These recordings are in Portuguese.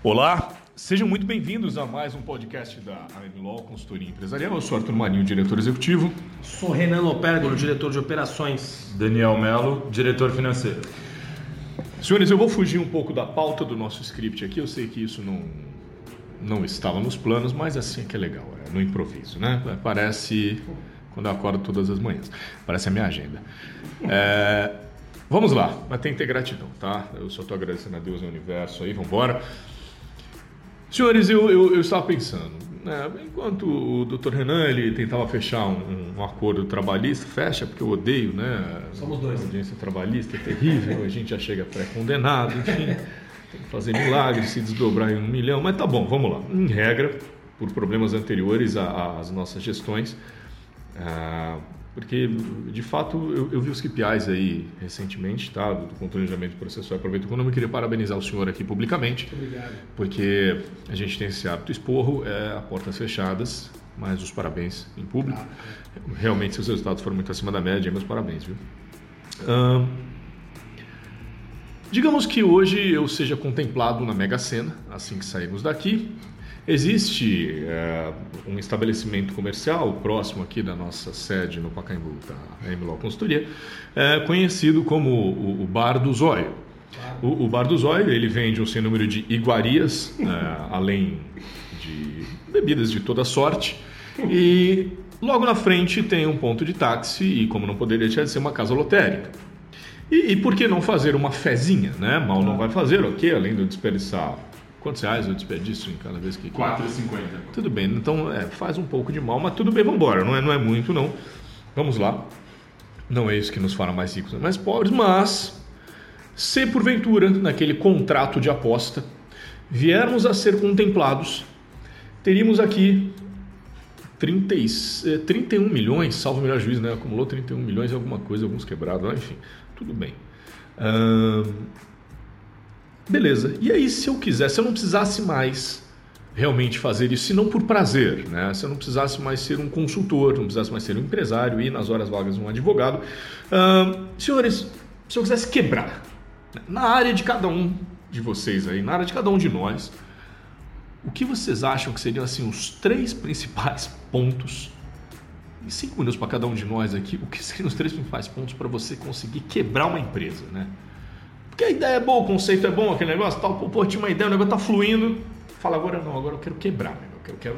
Olá, sejam muito bem-vindos a mais um podcast da AM Law Consultoria Empresarial. Eu sou Arthur Marinho, diretor executivo. Sou Renan Lopérgolo, diretor de operações. Daniel Melo, diretor financeiro. Senhores, eu vou fugir um pouco da pauta do nosso script aqui. Eu sei que isso não, não estava nos planos, mas assim é que é legal, é no improviso, né? Parece quando eu acordo todas as manhãs. Parece a minha agenda. É, vamos lá, mas tem que ter gratidão, tá? Eu só estou agradecendo a Deus e ao universo aí, vamos embora. Senhores, eu, eu, eu estava pensando, né, enquanto o Dr. Renan ele tentava fechar um, um, acordo trabalhista, fecha porque eu odeio, né? Somos dois. A audiência trabalhista é terrível, a gente já chega pré-condenado, enfim, tem que fazer milagres, se desdobrar em um milhão, mas tá bom, vamos lá. Em regra, por problemas anteriores às nossas gestões, ah, porque, de fato, eu, eu, vi os KPIs aí recentemente, tá? Do, do controlejamento processual e proveito econômico. Eu queria parabenizar o senhor aqui publicamente. Obrigado. Porque a gente tem esse hábito esporro, é a portas fechadas, mas os parabéns em público. Ah, Realmente, seus resultados foram muito acima da média, meus parabéns, viu? digamos que hoje eu seja contemplado na Mega Sena, assim que sairmos daqui, Existe é, um estabelecimento comercial próximo aqui da nossa sede no Pacaembu, da tá? Emiló Consultoria, é, conhecido como o, o, Bar do Zóio. O, o, Bar do Zóio ele vende um sem número de iguarias, é, além de bebidas de toda sorte, e logo na frente tem um ponto de táxi e, como não poderia deixar de ser, uma casa lotérica. E, e por que não fazer uma fezinha, né? Mal não vai fazer, ok? Além de eu desperdiçar Quantos reais eu desperdício em cada vez que. 4,50. Tudo bem, então é, faz um pouco de mal, mas tudo bem, vamos embora. Não é, não é muito, não. Vamos lá. Não é isso que nos fará mais ricos, mais pobres, mas se porventura, naquele contrato de aposta, viermos a ser contemplados, teríamos aqui 30, 31 eh, milhões, salvo o melhor juiz, né? Acumulou 31 milhões e alguma coisa, alguns quebrados, enfim, tudo bem. Beleza. E aí, se eu quisesse, se eu não precisasse mais realmente fazer isso, se não por prazer, né? Se eu não precisasse mais ser um consultor, não precisasse mais ser um empresário e nas horas vagas um advogado, uh, senhores, se eu quisesse quebrar né? na área de cada um de vocês aí, na área de cada um de nós, o que vocês acham que seriam assim os três principais pontos? Em cinco minutos para cada um de nós aqui, o que seriam os três principais pontos para você conseguir quebrar uma empresa, né? Porque a ideia é boa, o conceito é bom, aquele negócio, tal, pô, pô tinha uma ideia, o negócio tá fluindo. Fala, agora não, agora eu quero quebrar, né? eu quero, quero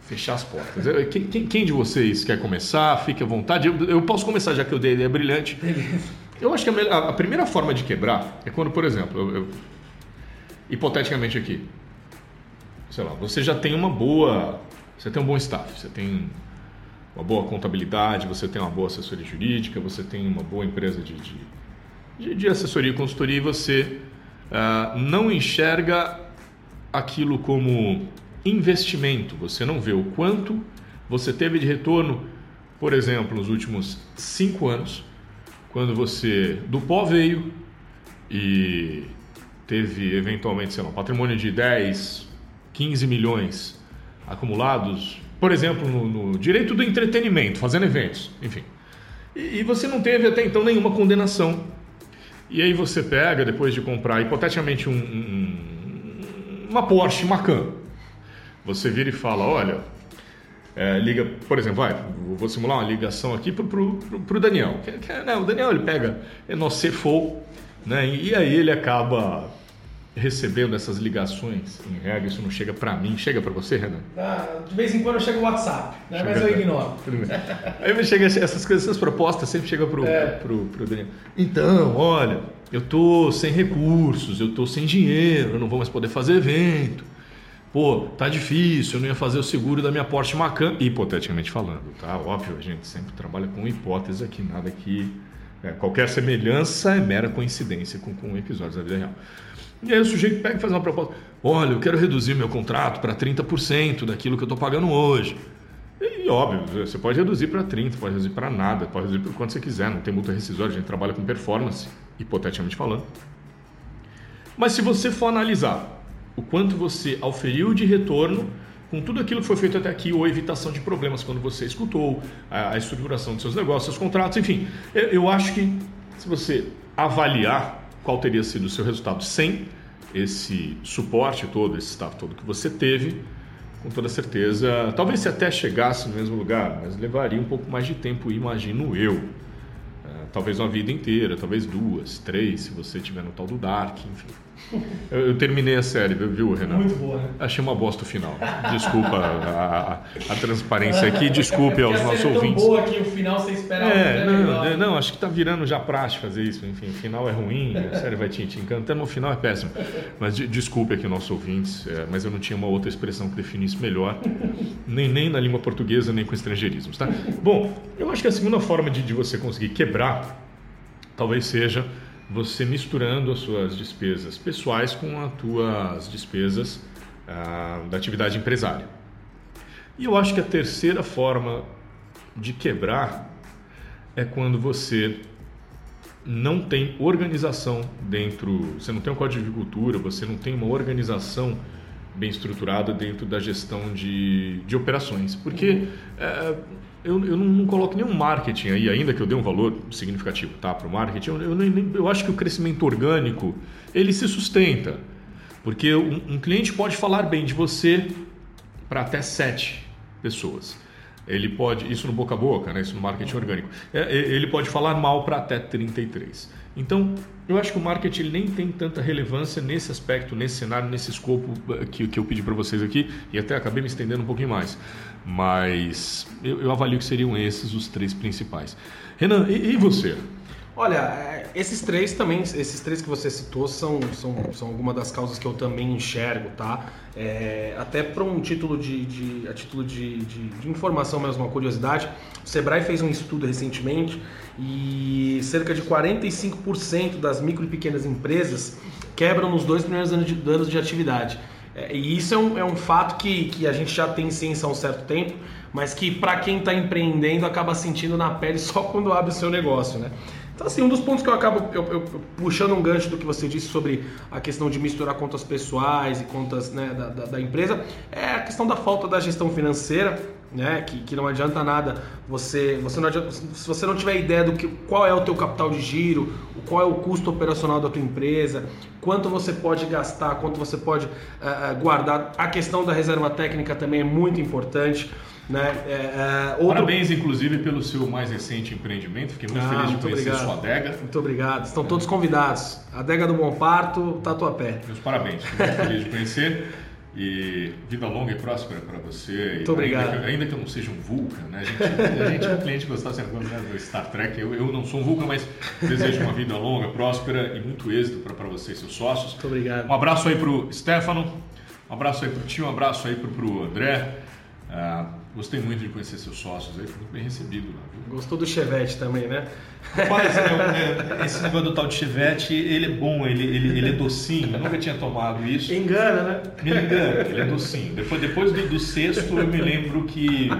fechar as portas. Quem, quem, quem, de vocês quer começar? Fique à vontade. Eu, eu, posso começar, já que eu dei a ideia brilhante. Eu acho que a, a, primeira forma de quebrar é quando, por exemplo, eu, eu, hipoteticamente aqui, sei lá, você já tem uma boa, você tem um bom staff, você tem uma boa contabilidade, você tem uma boa assessoria jurídica, você tem uma boa empresa de, de de, de assessoria e consultoria e você uh, não enxerga aquilo como investimento, você não vê o quanto você teve de retorno, por exemplo, nos últimos cinco anos, quando você do pó veio e teve eventualmente, sei lá, um patrimônio de 10, 15 milhões acumulados, por exemplo, no, no direito do entretenimento, fazendo eventos, enfim. E, e você não teve até então nenhuma condenação e aí você pega, depois de comprar, hipoteticamente, um, um, uma Porsche Macan. Você vira e fala, olha, é, liga, por exemplo, vai, vou simular uma ligação aqui para o Daniel. Que, que, né, o Daniel ele pega é nosso CFO, né, e aí ele acaba recebendo essas ligações, em regra, isso não chega para mim, chega para você, Renan? Ah, de vez em quando chega o WhatsApp, né? chega mas eu ignoro. Aí chega essas coisas, essas propostas sempre chega pro, é. pro, pro, Daniel. Então, olha, eu tô sem recursos, eu tô sem dinheiro, eu não vou mais poder fazer evento. Pô, tá difícil, eu não ia fazer o seguro da minha Porsche Macan, hipoteticamente falando, tá? Óbvio, a gente sempre trabalha com hipótese aqui, nada que... É, qualquer semelhança é mera coincidência com, com episódios da vida real. E aí o sujeito pega e faz uma proposta. Olha, eu quero reduzir meu contrato para 30% daquilo que eu estou pagando hoje. E óbvio, você pode reduzir para 30%, pode reduzir para nada, pode reduzir para quanto você quiser, não tem multa rescisória, a gente trabalha com performance, hipoteticamente falando. Mas se você for analisar o quanto você auferiu de retorno com tudo aquilo que foi feito até aqui, ou evitação de problemas quando você escutou, a, estruturação dos seus negócios, seus contratos, enfim, eu acho que se você avaliar qual teria sido o seu resultado sem esse suporte todo, esse staff todo que você teve, com toda certeza, talvez se até chegasse no mesmo lugar, mas levaria um pouco mais de tempo, imagino eu. É, talvez uma vida inteira, talvez duas, três, se você tiver no tal do Dark, enfim. Eu, eu, terminei a série, viu, Renan? Muito boa, né? Achei uma bosta o final. Desculpa a, a, a transparência aqui, desculpe aos nossos é ouvintes. tão boa que o final você esperava. É, né? não, Legal. não, acho que tá virando já prático fazer isso. Enfim, o final é ruim, a série vai te, te encantando, o final é péssimo. Mas de, desculpe aqui nossos ouvintes, é, mas eu não tinha uma outra expressão que definisse melhor, nem, nem na língua portuguesa, nem com estrangeirismos, tá? Bom, eu acho que a segunda forma de, de você conseguir quebrar talvez seja você misturando as suas despesas pessoais com as tuas despesas ah, da atividade empresária. E eu acho que a terceira forma de quebrar é quando você não tem organização dentro, você não tem um código de agricultura, você não tem uma organização bem estruturada dentro da gestão de, de operações. Porque é, eu, eu não, não, coloco nenhum marketing aí, ainda que eu dê um valor significativo tá, para o marketing, eu, eu, nem, eu acho que o crescimento orgânico ele se sustenta. Porque um, um cliente pode falar bem de você para até sete pessoas. Ele pode, isso no boca a boca, né? isso no marketing orgânico. É, ele pode falar mal para até 33. Então, eu acho que o marketing nem tem tanta relevância nesse aspecto, nesse cenário, nesse escopo eh, que, que eu pedi para vocês aqui e até acabei me estendendo um pouquinho mais. Mas eu, eu avalio que seriam esses os três principais. Renan, e, e você? Olha, é, esses três também, esses três que você citou são, são, são algumas das causas que eu também enxergo, tá? É, até para um título de, de, a título de, de, de, informação mesmo, uma curiosidade, o Sebrae fez um estudo recentemente e cerca de 45% das micro e pequenas empresas quebram nos dois primeiros anos de, anos de atividade. É, e isso é um, é um fato que, que a gente já tem ciência há um certo tempo, mas que para quem está empreendendo acaba sentindo na pele só quando abre o seu negócio, né? Então, assim, um dos pontos que eu acabo eu, eu, puxando um gancho do que você disse sobre a questão de misturar contas pessoais e contas né, da, da, da, empresa é a questão da falta da gestão financeira, né? Que, que não adianta nada você, você não adianta, se você não tiver ideia do que qual é o teu capital de giro, qual é o custo operacional da tua empresa, quanto você pode gastar, quanto você pode uh, guardar. A questão da reserva técnica também é muito importante. Né? É, é, outro... Parabéns, inclusive, pelo seu mais recente empreendimento. Fiquei muito ah, feliz de muito conhecer obrigado. sua adega. Muito obrigado. Estão todos convidados. Adega do Bom Parto, Tatuapé. Meus parabéns. Fiquei muito feliz de conhecer. E vida longa e próspera para você. Muito obrigado. Ainda que, ainda que, eu não seja um Vulcan, né? A gente, a gente é um cliente que gostava sempre do Star Trek. Eu, eu não sou um Vulcan, mas desejo uma vida longa, próspera e muito êxito para você e seus sócios. Muito obrigado. Um abraço aí para o Stefano, um abraço aí para o tio, um abraço aí para o André. Uh, Gostei muito de conhecer seus sócios aí, foi muito bem recebido lá. Viu? Gostou do Chevette também, né? Rapaz, é, esse negócio do tal de Chevette, ele é bom, ele, ele, ele é docinho. Eu nunca tinha tomado isso. Engana, né? Me engana, ele é docinho. Depois, depois do, do sexto, eu me lembro que,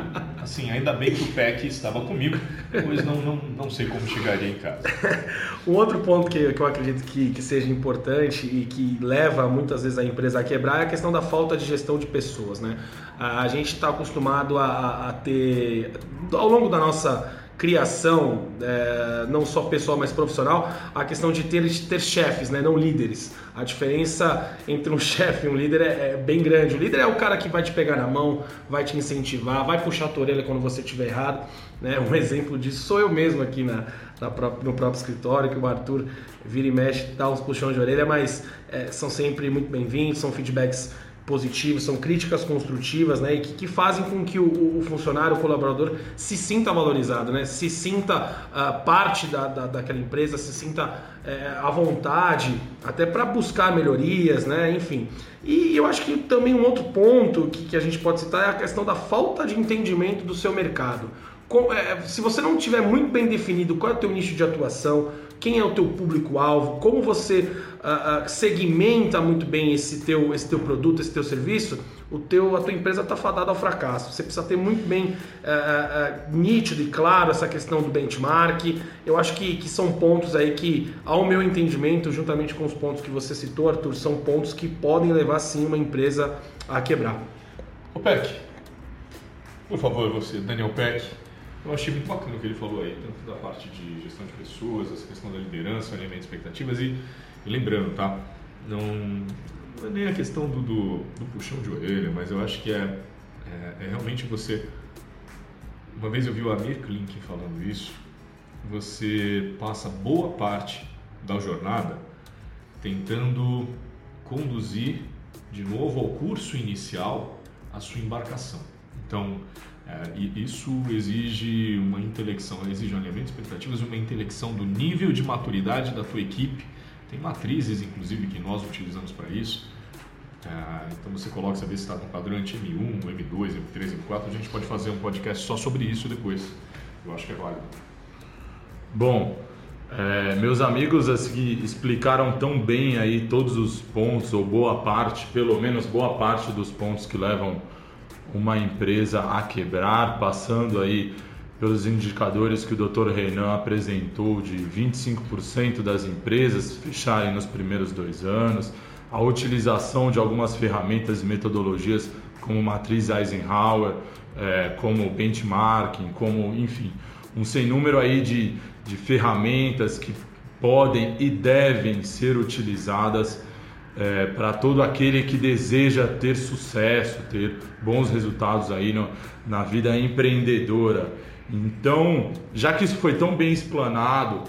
assim, ainda bem que o PEC estava comigo, pois não, não, não sei como chegaria em casa. um outro ponto que, que eu acredito que, que seja importante e que leva muitas vezes a empresa a quebrar é a questão da falta de gestão de pessoas, né? A gente está acostumado a, a ter, ao longo da nossa criação, é, não só pessoal, mas profissional, a questão de ter, ter chefes, né, não líderes. A diferença entre um chefe e um líder é, é, bem grande. O líder é o cara que vai te pegar na mão, vai te incentivar, vai puxar a tua orelha quando você estiver errado. Né? Um exemplo disso sou eu mesmo aqui na, na no próprio escritório, que o Arthur vira e mexe, dá uns puxões de orelha, mas é, são sempre muito bem-vindos, são feedbacks positivos, são críticas construtivas, né, e que, que fazem com que o, o, funcionário, o colaborador, se sinta valorizado, né, se sinta uh, parte da, da, daquela empresa, se sinta uh, à vontade, até para buscar melhorias, né, enfim. E eu acho que também um outro ponto que, que a gente pode citar é a questão da falta de entendimento do seu mercado. É, se você não tiver muito bem definido qual é o teu nicho de atuação, quem é o teu público-alvo, como você uh, uh, segmenta muito bem esse teu, esse teu produto, esse teu serviço, o teu, a tua empresa está fadada ao fracasso. Você precisa ter muito bem uh, nítido e claro essa questão do benchmark. Eu acho que, que são pontos aí que, ao meu entendimento, juntamente com os pontos que você citou, Arthur, são pontos que podem levar sim uma empresa a quebrar. O Peck, por favor, você, Daniel Peck. Eu achei muito bacana o que ele falou aí, tanto da parte de gestão de pessoas, essa questão da liderança, alinhamento de expectativas e, e lembrando, tá? não, não é nem a questão do, do, do, puxão de orelha, mas eu acho que é, é, é realmente você. Uma vez eu vi o Amir Klink falando isso, você passa boa parte da jornada tentando conduzir de novo ao curso inicial a sua embarcação. Então, é, isso exige uma intelecção, exige um alinhamento de expectativas e uma intelecção do nível de maturidade da tua equipe. Tem matrizes, inclusive, que nós utilizamos para isso. É, então você coloca, saber se está no quadrante M1, M2, M3, M4. A gente pode fazer um podcast só sobre isso depois. Eu acho que é válido. Bom, é, meus amigos assim, explicaram tão bem aí todos os pontos, ou boa parte, pelo menos boa parte dos pontos que levam uma empresa a quebrar, passando aí pelos indicadores que o Dr. Renan apresentou de 25% das empresas fecharem nos primeiros dois anos, a utilização de algumas ferramentas e metodologias como matriz Eisenhower, é, como benchmarking, como enfim, um sem número aí de, de ferramentas que podem e devem ser utilizadas é, para todo aquele que deseja ter sucesso, ter bons resultados aí no, na vida empreendedora. Então, já que isso foi tão bem explanado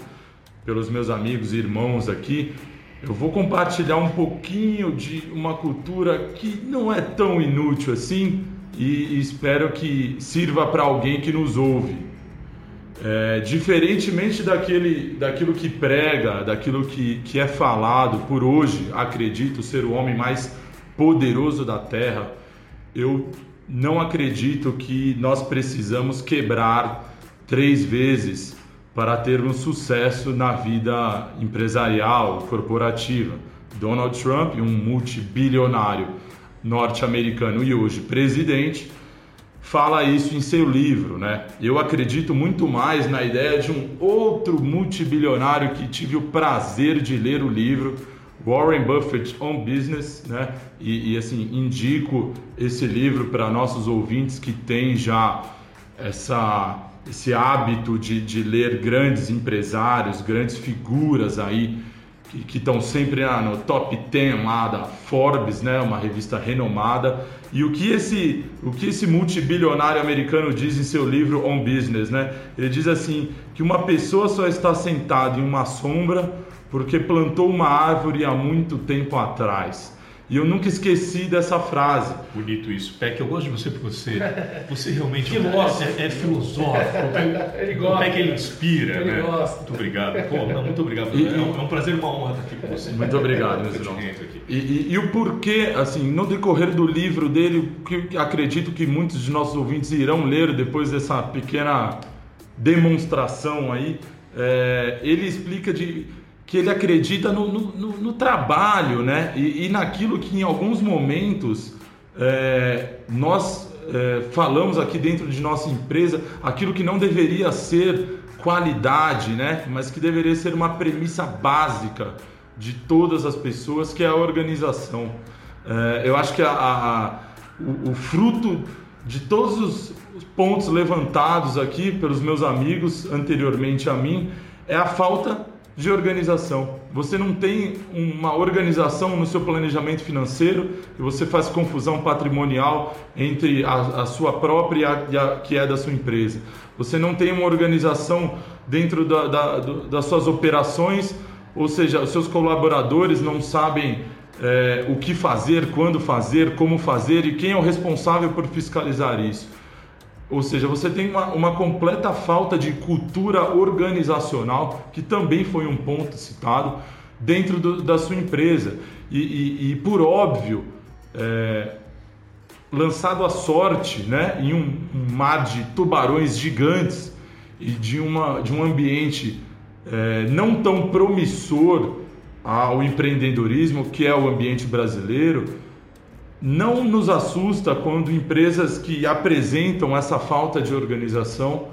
pelos meus amigos e irmãos aqui, eu vou compartilhar um pouquinho de uma cultura que não é tão inútil assim e, e espero que sirva para alguém que nos ouve. É, diferentemente daquele, daquilo que prega, daquilo que, que é falado por hoje, acredito ser o homem mais poderoso da terra, eu não acredito que nós precisamos quebrar três vezes para termos sucesso na vida empresarial, corporativa. Donald Trump, um multibilionário norte-americano e hoje presidente, fala isso em seu livro, né? Eu acredito muito mais na ideia de um outro multibilionário que tive o prazer de ler o livro, Warren Buffett on Business, né? E, e assim indico esse livro para nossos ouvintes que têm já essa esse hábito de, de ler grandes empresários, grandes figuras aí que estão sempre ah, no top 10 lá da Forbes, né, uma revista renomada. E o que esse, o que esse multibilionário americano diz em seu livro On Business, né? Ele diz assim que uma pessoa só está sentada em uma sombra porque plantou uma árvore há muito tempo atrás. E eu nunca esqueci dessa frase. Bonito isso. Peck, eu gosto de você porque você, você realmente filósofo. É, é filosófico. ele gosta. O Peck ele inspira, ele né? Gosta. Muito obrigado. Pô, não, muito obrigado. E, é, um, é, um, prazer e uma honra estar aqui com você. Muito obrigado, meu irmão. E, e, e, o porquê, assim, no decorrer do livro dele, que acredito que muitos de nossos ouvintes irão ler depois dessa pequena demonstração aí, é, ele explica de que ele acredita no, no, no trabalho, né? E, e, naquilo que em alguns momentos é, nós é, falamos aqui dentro de nossa empresa, aquilo que não deveria ser qualidade, né? Mas que deveria ser uma premissa básica de todas as pessoas, que é a organização. É, eu acho que a, a, o, o fruto de todos os pontos levantados aqui pelos meus amigos anteriormente a mim é a falta de organização. Você não tem uma organização no seu planejamento financeiro e você faz confusão patrimonial entre a, a sua própria e a, que é da sua empresa. Você não tem uma organização dentro da, da, das suas operações, ou seja, os seus colaboradores não sabem é, o que fazer, quando fazer, como fazer e quem é o responsável por fiscalizar isso. Ou seja, você tem uma, uma completa falta de cultura organizacional, que também foi um ponto citado, dentro do, da sua empresa. E, e, e por óbvio, é, lançado à sorte né, em um, um, mar de tubarões gigantes e de, uma, de um ambiente é, não tão promissor ao empreendedorismo, que é o ambiente brasileiro, não nos assusta quando empresas que apresentam essa falta de organização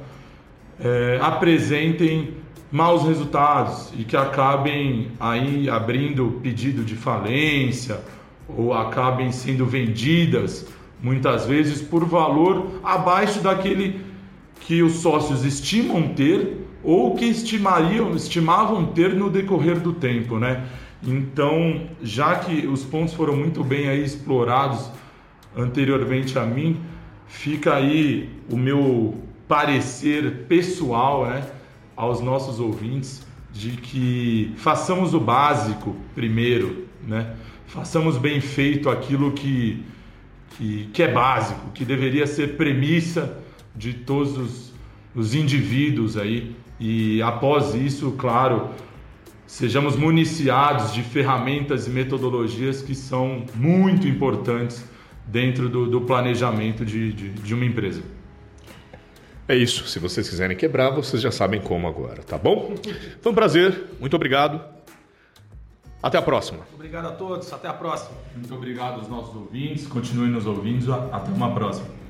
é, apresentem maus resultados e que acabem aí abrindo pedido de falência ou acabem sendo vendidas muitas vezes por valor abaixo daquele que os sócios estimam ter ou que estimariam, estimavam ter no decorrer do tempo, né? Então, já que os pontos foram muito bem aí explorados anteriormente a mim, fica aí o meu parecer pessoal, né, aos nossos ouvintes de que façamos o básico primeiro, né? Façamos bem feito aquilo que, que, que é básico, que deveria ser premissa de todos os, os indivíduos aí. E após isso, claro, sejamos municiados de ferramentas e metodologias que são muito importantes dentro do, do planejamento de, de, de uma empresa. É isso. Se vocês quiserem quebrar, vocês já sabem como agora, tá bom? Foi um prazer. Muito obrigado. Até a próxima. Obrigado a todos. Até a próxima. Muito obrigado aos nossos ouvintes. Continuem nos ouvindo. Até uma próxima.